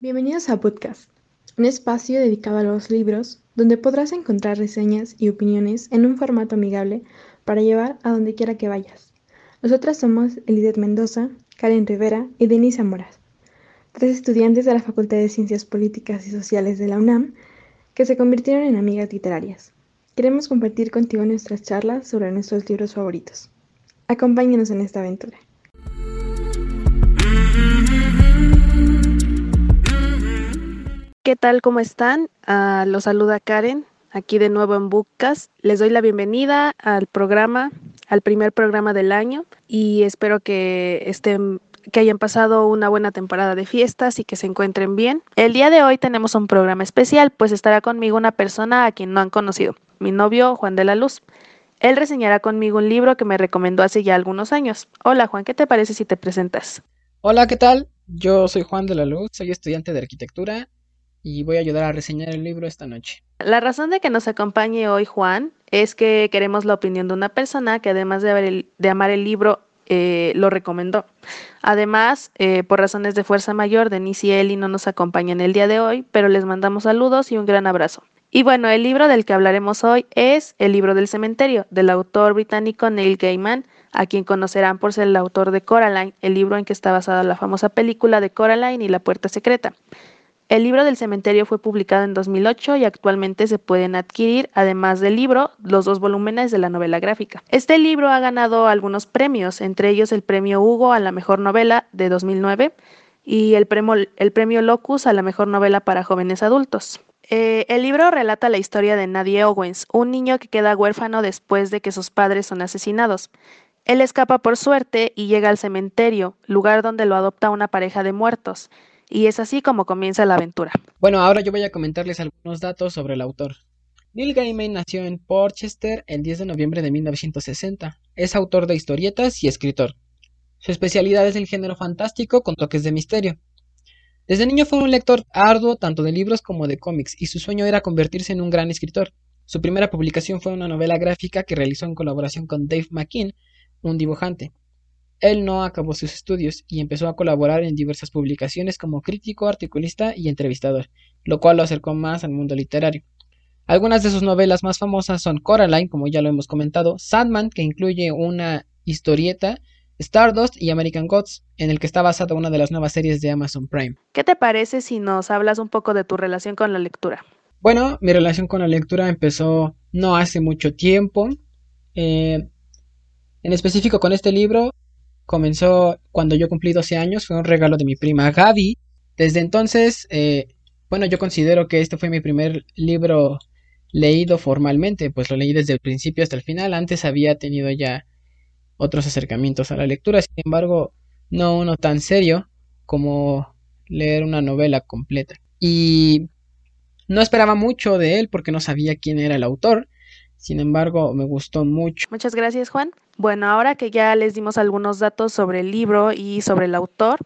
Bienvenidos a Podcast, un espacio dedicado a los libros donde podrás encontrar reseñas y opiniones en un formato amigable para llevar a donde quiera que vayas. Nosotras somos Elizabeth Mendoza, Karen Rivera y Denise Amoras, tres estudiantes de la Facultad de Ciencias Políticas y Sociales de la UNAM que se convirtieron en amigas literarias. Queremos compartir contigo nuestras charlas sobre nuestros libros favoritos. Acompáñenos en esta aventura. ¿Qué tal? ¿Cómo están? Uh, los saluda Karen, aquí de nuevo en Bookcast. Les doy la bienvenida al programa, al primer programa del año y espero que estén que hayan pasado una buena temporada de fiestas y que se encuentren bien. El día de hoy tenemos un programa especial, pues estará conmigo una persona a quien no han conocido, mi novio Juan de la Luz. Él reseñará conmigo un libro que me recomendó hace ya algunos años. Hola Juan, ¿qué te parece si te presentas? Hola, ¿qué tal? Yo soy Juan de la Luz, soy estudiante de arquitectura y voy a ayudar a reseñar el libro esta noche. La razón de que nos acompañe hoy Juan es que queremos la opinión de una persona que además de, amar el libro eh, lo recomendó. Además, eh, por razones de fuerza mayor, Denise y Eli no nos acompañan el día de hoy, pero les mandamos saludos y un gran abrazo. Y bueno, el libro del que hablaremos hoy es El libro del cementerio, del autor británico Neil Gaiman, a quien conocerán por ser el autor de Coraline, el libro en que está basada la famosa película de Coraline y la puerta secreta. El libro del cementerio fue publicado en 2008 y actualmente se pueden adquirir, además del libro, los dos volúmenes de la novela gráfica. Este libro ha ganado algunos premios, entre ellos el premio Hugo a la mejor novela de 2009 y el premio, el premio Locus a la mejor novela para jóvenes adultos. Eh, el libro relata la historia de Nadie Owens, un niño que queda huérfano después de que sus padres son asesinados. Él escapa por suerte y llega al cementerio, lugar donde lo adopta una pareja de muertos. Y es así como comienza la aventura. Bueno, ahora yo voy a comentarles algunos datos sobre el autor. Neil Gaiman nació en Portchester el 10 de noviembre de 1960. Es autor de historietas y escritor. Su especialidad es el género fantástico con toques de misterio. Desde niño fue un lector arduo tanto de libros como de cómics y su sueño era convertirse en un gran escritor. Su primera publicación fue una novela gráfica que realizó en colaboración con Dave McKean, un dibujante. Él no acabó sus estudios y empezó a colaborar en diversas publicaciones como crítico, articulista y entrevistador, lo cual lo acercó más al mundo literario. Algunas de sus novelas más famosas son Coraline, como ya lo hemos comentado, Sandman, que incluye una historieta, Stardust y American Gods, en el que está basada una de las nuevas series de Amazon Prime. ¿Qué te parece si nos hablas un poco de tu relación con la lectura? Bueno, mi relación con la lectura empezó no hace mucho tiempo. Eh, en específico con este libro comenzó cuando yo cumplí 12 años, fue un regalo de mi prima Gaby. Desde entonces, eh, bueno, yo considero que este fue mi primer libro leído formalmente, pues lo leí desde el principio hasta el final. Antes había tenido ya otros acercamientos a la lectura, sin embargo, no uno tan serio como leer una novela completa. Y no esperaba mucho de él porque no sabía quién era el autor. Sin embargo, me gustó mucho. Muchas gracias, Juan. Bueno, ahora que ya les dimos algunos datos sobre el libro y sobre el autor,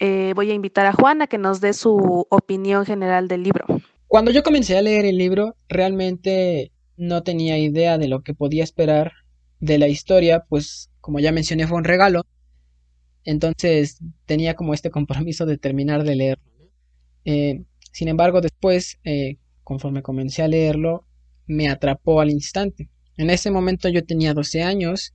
eh, voy a invitar a Juan a que nos dé su opinión general del libro. Cuando yo comencé a leer el libro, realmente no tenía idea de lo que podía esperar de la historia, pues como ya mencioné fue un regalo, entonces tenía como este compromiso de terminar de leerlo. Eh, sin embargo, después, eh, conforme comencé a leerlo, me atrapó al instante. En ese momento yo tenía 12 años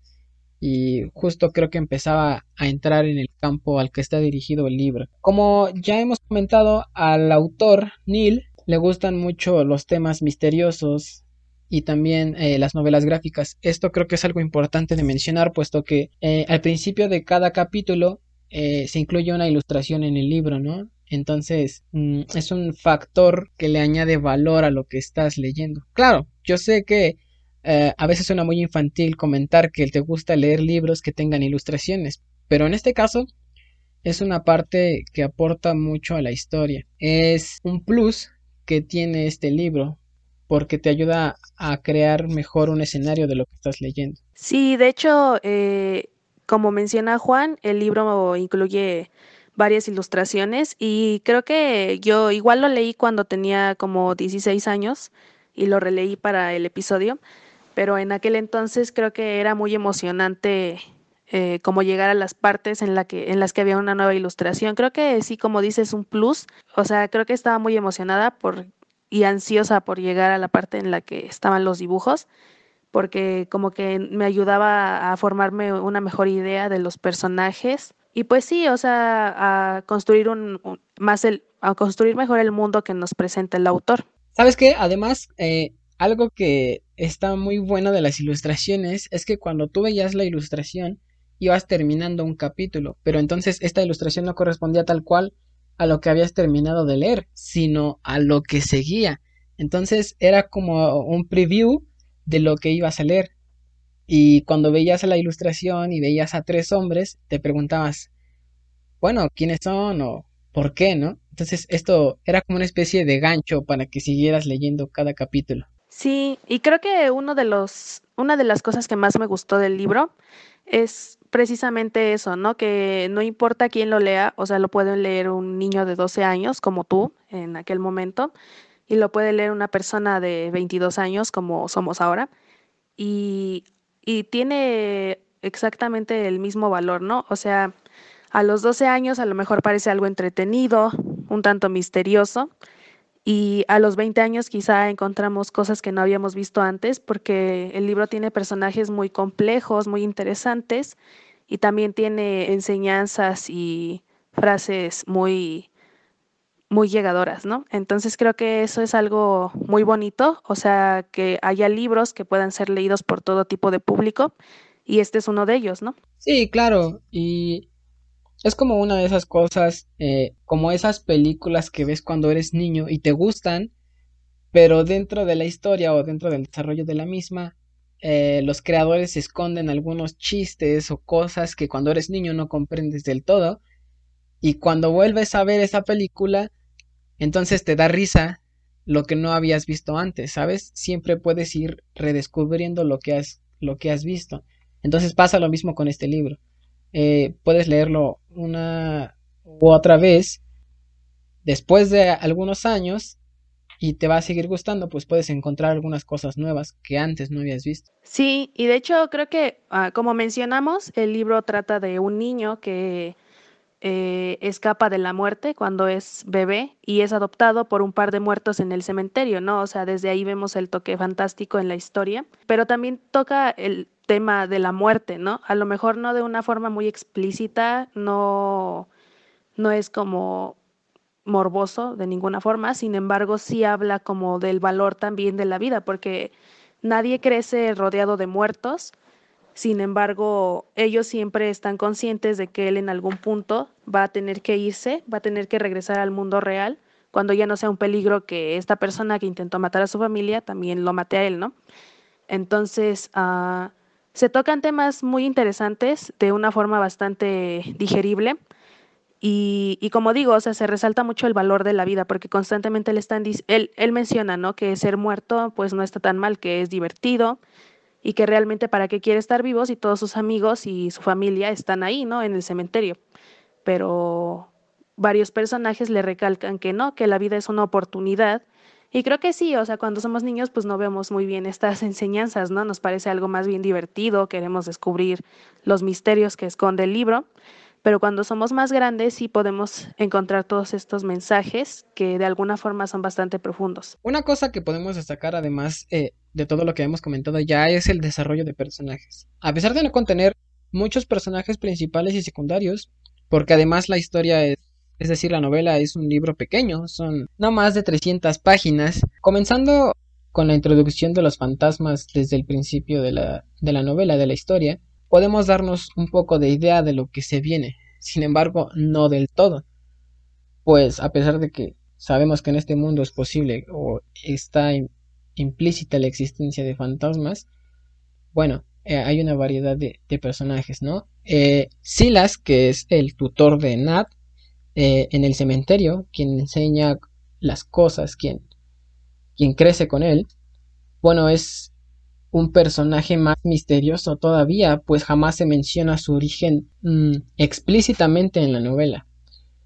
y justo creo que empezaba a entrar en el campo al que está dirigido el libro. Como ya hemos comentado, al autor Neil le gustan mucho los temas misteriosos y también eh, las novelas gráficas. Esto creo que es algo importante de mencionar, puesto que eh, al principio de cada capítulo eh, se incluye una ilustración en el libro, ¿no? Entonces, mm, es un factor que le añade valor a lo que estás leyendo. Claro, yo sé que eh, a veces suena muy infantil comentar que te gusta leer libros que tengan ilustraciones, pero en este caso es una parte que aporta mucho a la historia. Es un plus que tiene este libro porque te ayuda a crear mejor un escenario de lo que estás leyendo. Sí, de hecho, eh, como menciona Juan, el libro incluye varias ilustraciones y creo que yo igual lo leí cuando tenía como 16 años y lo releí para el episodio, pero en aquel entonces creo que era muy emocionante eh, como llegar a las partes en, que, en las que había una nueva ilustración. Creo que sí, como dices, un plus. O sea, creo que estaba muy emocionada por, y ansiosa por llegar a la parte en la que estaban los dibujos, porque como que me ayudaba a formarme una mejor idea de los personajes. Y pues sí, o sea, a construir un, más el, a construir mejor el mundo que nos presenta el autor. ¿Sabes qué? Además, eh, algo que está muy bueno de las ilustraciones es que cuando tú veías la ilustración, ibas terminando un capítulo, pero entonces esta ilustración no correspondía tal cual a lo que habías terminado de leer, sino a lo que seguía. Entonces era como un preview de lo que ibas a leer. Y cuando veías la ilustración y veías a tres hombres, te preguntabas, bueno, ¿quiénes son o por qué, no? Entonces esto era como una especie de gancho para que siguieras leyendo cada capítulo. Sí, y creo que uno de los, una de las cosas que más me gustó del libro es precisamente eso, ¿no? Que no importa quién lo lea, o sea, lo puede leer un niño de 12 años como tú en aquel momento y lo puede leer una persona de 22 años como somos ahora y, y tiene exactamente el mismo valor, ¿no? O sea, a los 12 años a lo mejor parece algo entretenido, un tanto misterioso, y a los 20 años quizá encontramos cosas que no habíamos visto antes porque el libro tiene personajes muy complejos, muy interesantes y también tiene enseñanzas y frases muy muy llegadoras, ¿no? Entonces creo que eso es algo muy bonito, o sea, que haya libros que puedan ser leídos por todo tipo de público y este es uno de ellos, ¿no? Sí, claro, y es como una de esas cosas, eh, como esas películas que ves cuando eres niño y te gustan, pero dentro de la historia o dentro del desarrollo de la misma, eh, los creadores esconden algunos chistes o cosas que cuando eres niño no comprendes del todo. Y cuando vuelves a ver esa película, entonces te da risa lo que no habías visto antes, ¿sabes? Siempre puedes ir redescubriendo lo que has, lo que has visto. Entonces pasa lo mismo con este libro. Eh, puedes leerlo una u otra vez después de algunos años y te va a seguir gustando, pues puedes encontrar algunas cosas nuevas que antes no habías visto. Sí, y de hecho creo que, ah, como mencionamos, el libro trata de un niño que eh, escapa de la muerte cuando es bebé y es adoptado por un par de muertos en el cementerio, ¿no? O sea, desde ahí vemos el toque fantástico en la historia, pero también toca el tema de la muerte, ¿no? A lo mejor no de una forma muy explícita, no, no es como morboso de ninguna forma, sin embargo sí habla como del valor también de la vida, porque nadie crece rodeado de muertos, sin embargo ellos siempre están conscientes de que él en algún punto va a tener que irse, va a tener que regresar al mundo real, cuando ya no sea un peligro que esta persona que intentó matar a su familia también lo mate a él, ¿no? Entonces, uh, se tocan temas muy interesantes de una forma bastante digerible. Y, y, como digo, o sea, se resalta mucho el valor de la vida, porque constantemente le están, él, él menciona, ¿no? Que ser muerto, pues no está tan mal, que es divertido y que realmente para qué quiere estar vivo si todos sus amigos y su familia están ahí, ¿no? En el cementerio. Pero varios personajes le recalcan que no, que la vida es una oportunidad y creo que sí, o sea, cuando somos niños pues no vemos muy bien estas enseñanzas, ¿no? Nos parece algo más bien divertido, queremos descubrir los misterios que esconde el libro, pero cuando somos más grandes sí podemos encontrar todos estos mensajes que de alguna forma son bastante profundos. Una cosa que podemos destacar además eh, de todo lo que hemos comentado ya es el desarrollo de personajes. A pesar de no contener muchos personajes principales y secundarios, porque además la historia es es decir, la novela es un libro pequeño, son no más de 300 páginas, comenzando con la introducción de los fantasmas desde el principio de la, de la novela, de la historia, podemos darnos un poco de idea de lo que se viene, sin embargo, no del todo, pues a pesar de que sabemos que en este mundo es posible o está implícita la existencia de fantasmas, bueno, eh, hay una variedad de, personajes, ¿no? Eh, Silas, que es el tutor de Nat, eh, en el cementerio, quien enseña las cosas, quien, quien crece con él, bueno, es un personaje más misterioso todavía, pues jamás se menciona su origen mm, explícitamente en la novela.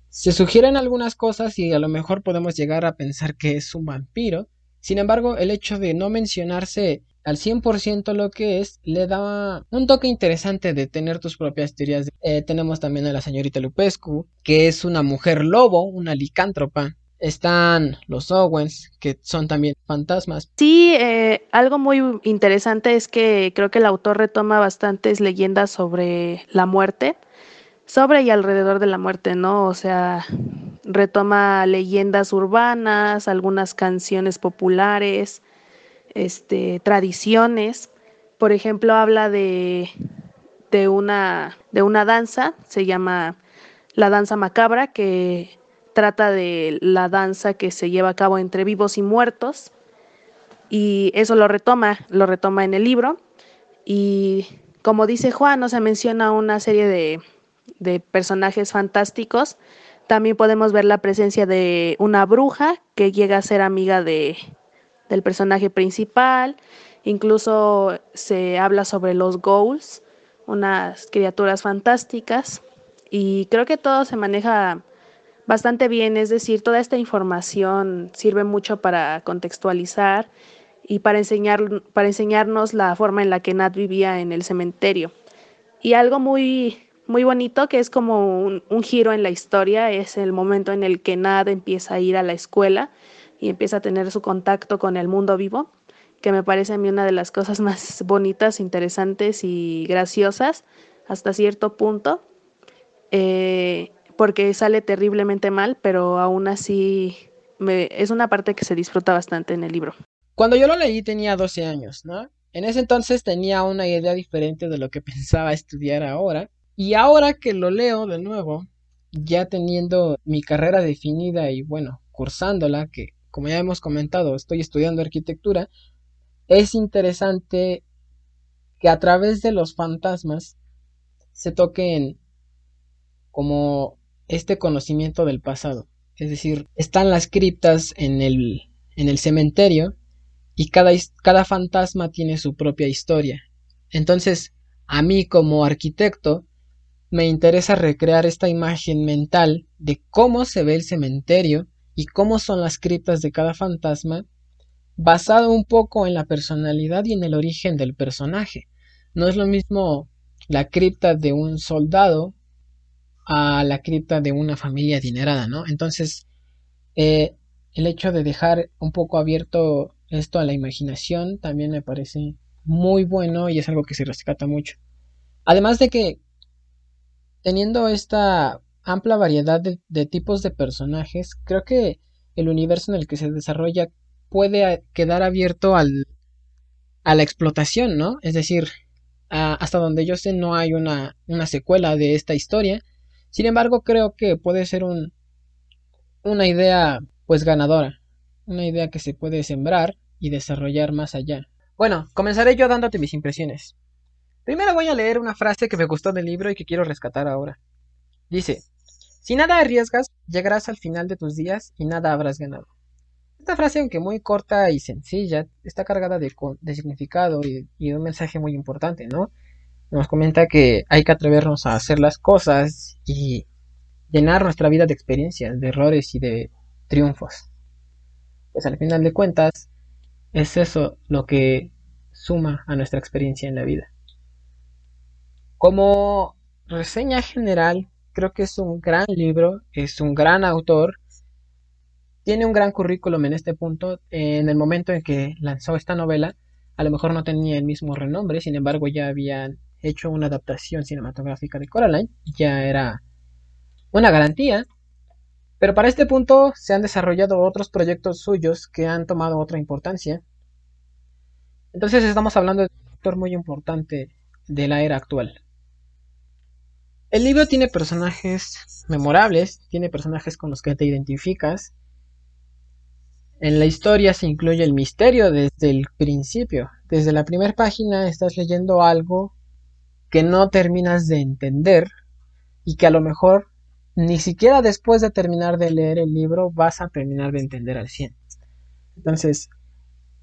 Se sugieren algunas cosas y a lo mejor podemos llegar a pensar que es un vampiro. Sin embargo, el hecho de no mencionarse al 100% lo que es, le da un toque interesante de tener tus propias teorías. Eh, tenemos también a la señorita Lupescu, que es una mujer lobo, una licántropa. Están los Owens, que son también fantasmas. Sí, eh, algo muy interesante es que creo que el autor retoma bastantes leyendas sobre la muerte, sobre y alrededor de la muerte, ¿no? O sea, retoma leyendas urbanas, algunas canciones populares, este, tradiciones. Por ejemplo, habla de, de, una, de una danza, se llama la danza macabra, que trata de la danza que se lleva a cabo entre vivos y muertos. Y eso lo retoma, lo retoma en el libro. Y como dice Juan, no se menciona una serie de, de personajes fantásticos. También podemos ver la presencia de una bruja que llega a ser amiga de, del personaje principal. Incluso se habla sobre los goals, unas criaturas fantásticas. Y creo que todo se maneja bastante bien, es decir, toda esta información sirve mucho para contextualizar y para, enseñar, para enseñarnos la forma en la que Nat vivía en el cementerio. Y algo muy, muy bonito que es como un, un giro en la historia es el momento en el que Nat empieza a ir a la escuela y empieza a tener su contacto con el mundo vivo, que me parece a mí una de las cosas más bonitas, interesantes y graciosas hasta cierto punto, eh, porque sale terriblemente mal, pero aún así es una parte que se disfruta bastante en el libro. Cuando yo lo leí tenía 12 años, ¿no? En ese entonces tenía una idea diferente de lo que pensaba estudiar ahora. Y ahora que lo leo de nuevo, ya teniendo mi carrera definida y bueno, cursándola, que como ya hemos comentado, estoy estudiando arquitectura, es interesante que a través de los fantasmas se toquen como este conocimiento del pasado. Es decir, están las criptas en el, en el cementerio y cada, cada fantasma tiene su propia historia. Entonces, a mí como arquitecto, me interesa recrear esta imagen mental de cómo se ve el cementerio y cómo son las criptas de cada fantasma, basado un poco en la personalidad y en el origen del personaje. No es lo mismo la cripta de un soldado a la cripta de una familia adinerada, ¿no? Entonces, eh, el hecho de dejar un poco abierto esto a la imaginación también me parece muy bueno y es algo que se rescata mucho. Además de que, teniendo esta amplia variedad de, tipos de personajes, creo que el universo en el que se desarrolla puede quedar abierto al, a la explotación, ¿no? Es decir, hasta donde yo sé no hay una, una, secuela de esta historia. Sin embargo, creo que puede ser un, una idea pues ganadora, una idea que se puede sembrar y desarrollar más allá. Bueno, comenzaré yo dándote mis impresiones. Primero voy a leer una frase que me gustó del libro y que quiero rescatar ahora. Dice, si nada arriesgas, llegarás al final de tus días y nada habrás ganado. Esta frase, aunque muy corta y sencilla, está cargada de, significado y, y, un mensaje muy importante, ¿no? Nos comenta que hay que atrevernos a hacer las cosas y llenar nuestra vida de experiencias, de errores y de triunfos. Pues al final de cuentas, es eso lo que suma a nuestra experiencia en la vida. Como reseña general, Creo que es un gran libro, es un gran autor, tiene un gran currículum en este punto. En el momento en que lanzó esta novela, a lo mejor no tenía el mismo renombre, sin embargo ya habían hecho una adaptación cinematográfica de Coraline, ya era una garantía. Pero para este punto se han desarrollado otros proyectos suyos que han tomado otra importancia. Entonces estamos hablando de un autor muy importante de la era actual. El libro tiene personajes memorables, tiene personajes con los que te identificas. En la historia se incluye el misterio desde el principio. Desde la primera página estás leyendo algo que no terminas de entender y que a lo mejor ni siquiera después de terminar de leer el libro vas a terminar de entender al 100. Entonces,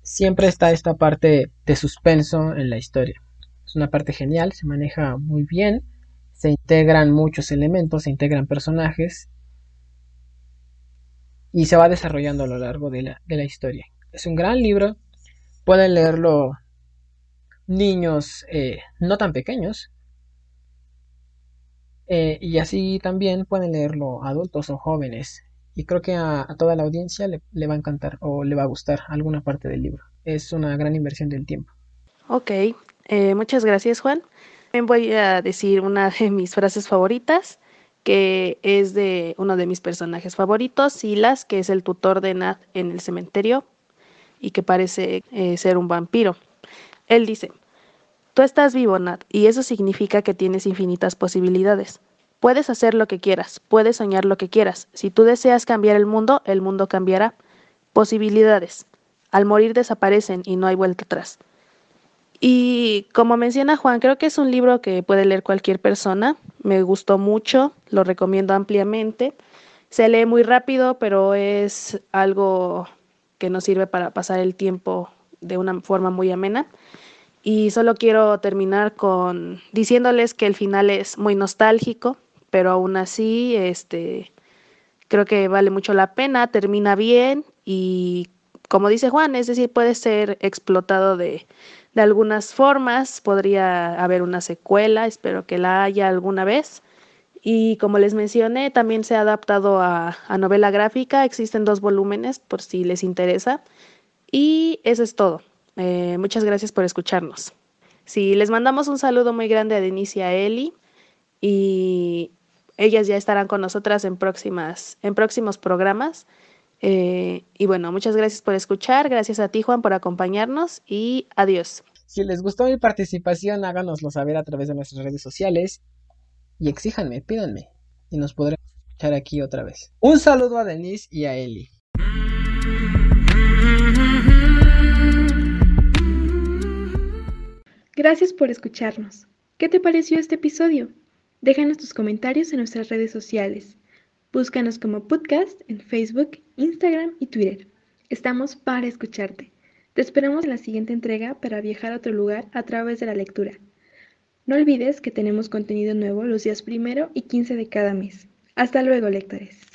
siempre está esta parte de suspenso en la historia. Es una parte genial, se maneja muy bien se integran muchos elementos, se integran personajes y se va desarrollando a lo largo de la, historia. Es un gran libro, pueden leerlo niños eh, no tan pequeños. Eh, y así también pueden leerlo adultos o jóvenes. Y creo que a, toda la audiencia le, le, va a encantar o le va a gustar alguna parte del libro. Es una gran inversión del tiempo. Ok, eh, muchas gracias Juan. También voy a decir una de mis frases favoritas, que es de uno de mis personajes favoritos, Silas, que es el tutor de Nat en el cementerio y que parece eh, ser un vampiro. Él dice, tú estás vivo, Nat, y eso significa que tienes infinitas posibilidades. Puedes hacer lo que quieras, puedes soñar lo que quieras. Si tú deseas cambiar el mundo, el mundo cambiará. Posibilidades. Al morir desaparecen y no hay vuelta atrás. Y como menciona Juan, creo que es un libro que puede leer cualquier persona. Me gustó mucho, lo recomiendo ampliamente. Se lee muy rápido, pero es algo que nos sirve para pasar el tiempo de una forma muy amena. Y solo quiero terminar con diciéndoles que el final es muy nostálgico, pero aún así, este, creo que vale mucho la pena, termina bien y como dice Juan, es decir, puede ser explotado de, de algunas formas, podría haber una secuela, espero que la haya alguna vez. Y como les mencioné, también se ha adaptado a, a, novela gráfica, existen dos volúmenes por si les interesa. Y eso es todo. Eh, muchas gracias por escucharnos. Sí, les mandamos un saludo muy grande a Denise y a Eli. Y ellas ya estarán con nosotras en, próximas, en próximos programas. Eh, y bueno, muchas gracias por escuchar, gracias a ti Juan por acompañarnos y adiós. Si les gustó mi participación, háganoslo saber a través de nuestras redes sociales y exíjanme, pídanme y nos podremos escuchar aquí otra vez. Un saludo a Denise y a Eli. Gracias por escucharnos. ¿Qué te pareció este episodio? Déjanos tus comentarios en nuestras redes sociales. Búscanos como podcast en Facebook, Instagram y Twitter. Estamos para escucharte. Te esperamos en la siguiente entrega para viajar a otro lugar a través de la lectura. No olvides que tenemos contenido nuevo los días primero y 15 de cada mes. Hasta luego, lectores.